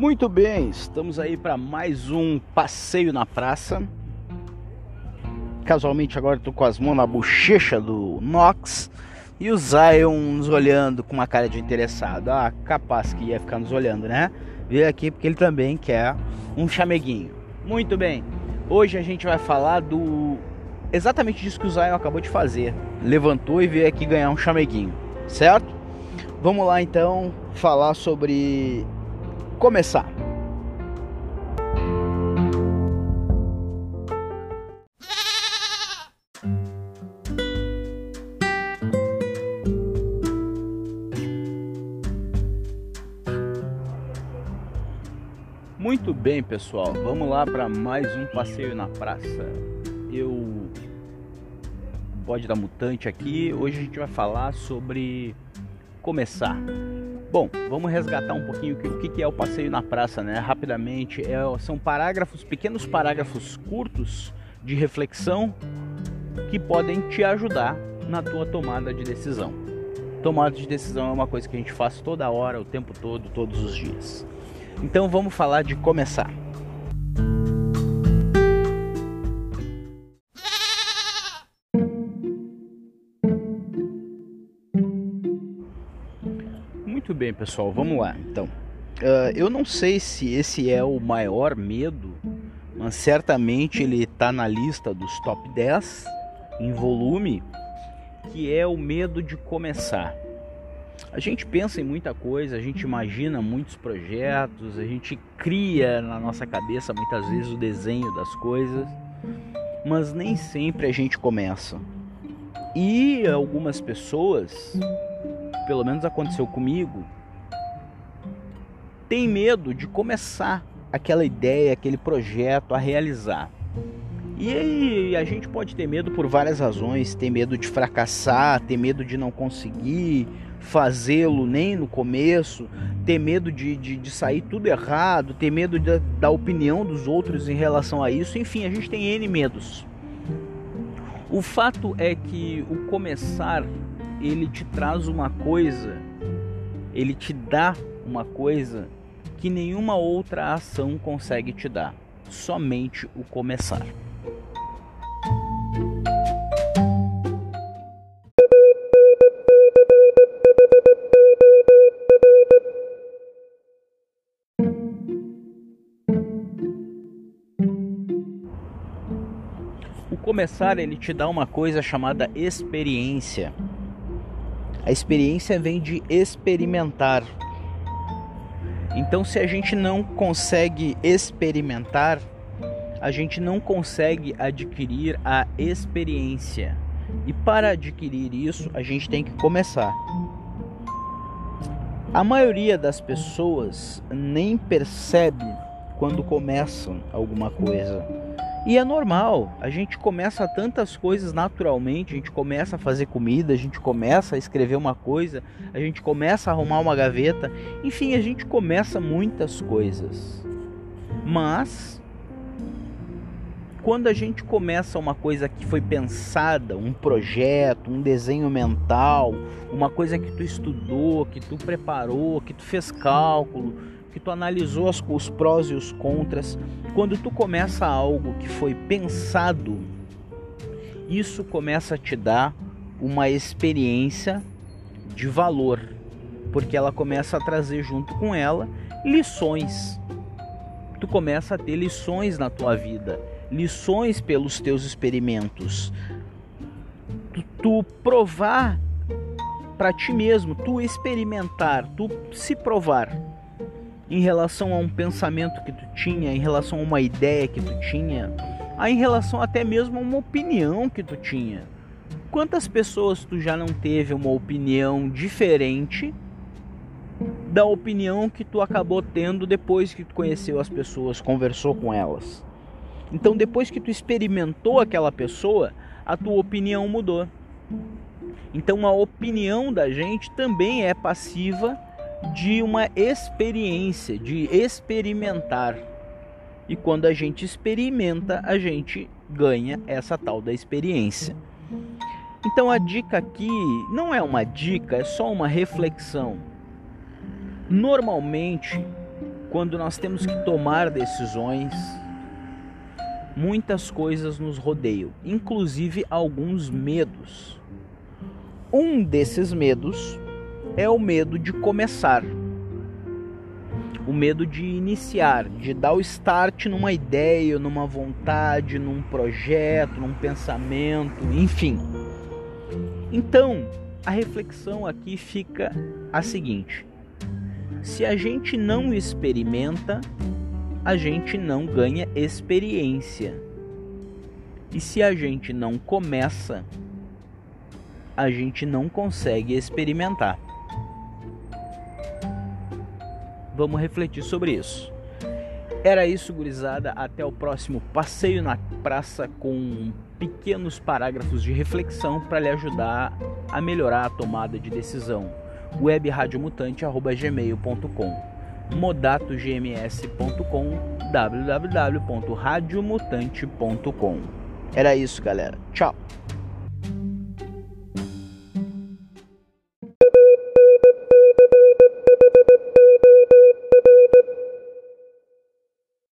Muito bem, estamos aí para mais um passeio na praça. Casualmente agora estou com as mãos na bochecha do Nox e o Zion nos olhando com uma cara de interessado. Ah, capaz que ia ficar nos olhando, né? Veio aqui porque ele também quer um chameguinho. Muito bem, hoje a gente vai falar do exatamente disso que o Zion acabou de fazer. Levantou e veio aqui ganhar um chameguinho, certo? Vamos lá então falar sobre começar. Muito bem, pessoal. Vamos lá para mais um passeio na praça. Eu pode dar mutante aqui. Hoje a gente vai falar sobre começar. Bom, vamos resgatar um pouquinho o que é o passeio na praça, né? Rapidamente, é, são parágrafos, pequenos parágrafos curtos de reflexão que podem te ajudar na tua tomada de decisão. Tomada de decisão é uma coisa que a gente faz toda hora, o tempo todo, todos os dias. Então vamos falar de começar. Bem, pessoal, vamos lá. Então, uh, eu não sei se esse é o maior medo, mas certamente ele está na lista dos top 10 em volume, que é o medo de começar. A gente pensa em muita coisa, a gente imagina muitos projetos, a gente cria na nossa cabeça muitas vezes o desenho das coisas, mas nem sempre a gente começa. E algumas pessoas pelo menos aconteceu comigo, tem medo de começar aquela ideia, aquele projeto a realizar. E aí a gente pode ter medo por várias razões, ter medo de fracassar, ter medo de não conseguir fazê-lo nem no começo, ter medo de, de, de sair tudo errado, ter medo da opinião dos outros em relação a isso, enfim, a gente tem N medos. O fato é que o começar ele te traz uma coisa, ele te dá uma coisa que nenhuma outra ação consegue te dar, somente o começar. O começar ele te dá uma coisa chamada experiência. A experiência vem de experimentar. Então, se a gente não consegue experimentar, a gente não consegue adquirir a experiência. E para adquirir isso, a gente tem que começar. A maioria das pessoas nem percebe quando começam alguma coisa. E é normal, a gente começa tantas coisas naturalmente, a gente começa a fazer comida, a gente começa a escrever uma coisa, a gente começa a arrumar uma gaveta, enfim, a gente começa muitas coisas. Mas quando a gente começa uma coisa que foi pensada, um projeto, um desenho mental, uma coisa que tu estudou, que tu preparou, que tu fez cálculo, que tu analisou as, os prós e os contras, quando tu começa algo que foi pensado, isso começa a te dar uma experiência de valor, porque ela começa a trazer junto com ela lições. Tu começa a ter lições na tua vida, lições pelos teus experimentos. Tu, tu provar para ti mesmo, tu experimentar, tu se provar em relação a um pensamento que tu tinha, em relação a uma ideia que tu tinha, a em relação até mesmo a uma opinião que tu tinha. Quantas pessoas tu já não teve uma opinião diferente da opinião que tu acabou tendo depois que tu conheceu as pessoas, conversou com elas? Então, depois que tu experimentou aquela pessoa, a tua opinião mudou. Então, a opinião da gente também é passiva de uma experiência, de experimentar. E quando a gente experimenta, a gente ganha essa tal da experiência. Então a dica aqui não é uma dica, é só uma reflexão. Normalmente, quando nós temos que tomar decisões, muitas coisas nos rodeiam, inclusive alguns medos. Um desses medos é o medo de começar, o medo de iniciar, de dar o start numa ideia, numa vontade, num projeto, num pensamento, enfim. Então, a reflexão aqui fica a seguinte: se a gente não experimenta, a gente não ganha experiência. E se a gente não começa, a gente não consegue experimentar. Vamos refletir sobre isso. Era isso, gurizada. Até o próximo passeio na praça com pequenos parágrafos de reflexão para lhe ajudar a melhorar a tomada de decisão. webradiomutante@gmail.com modatogms.com www.radiomutante.com Era isso, galera. Tchau.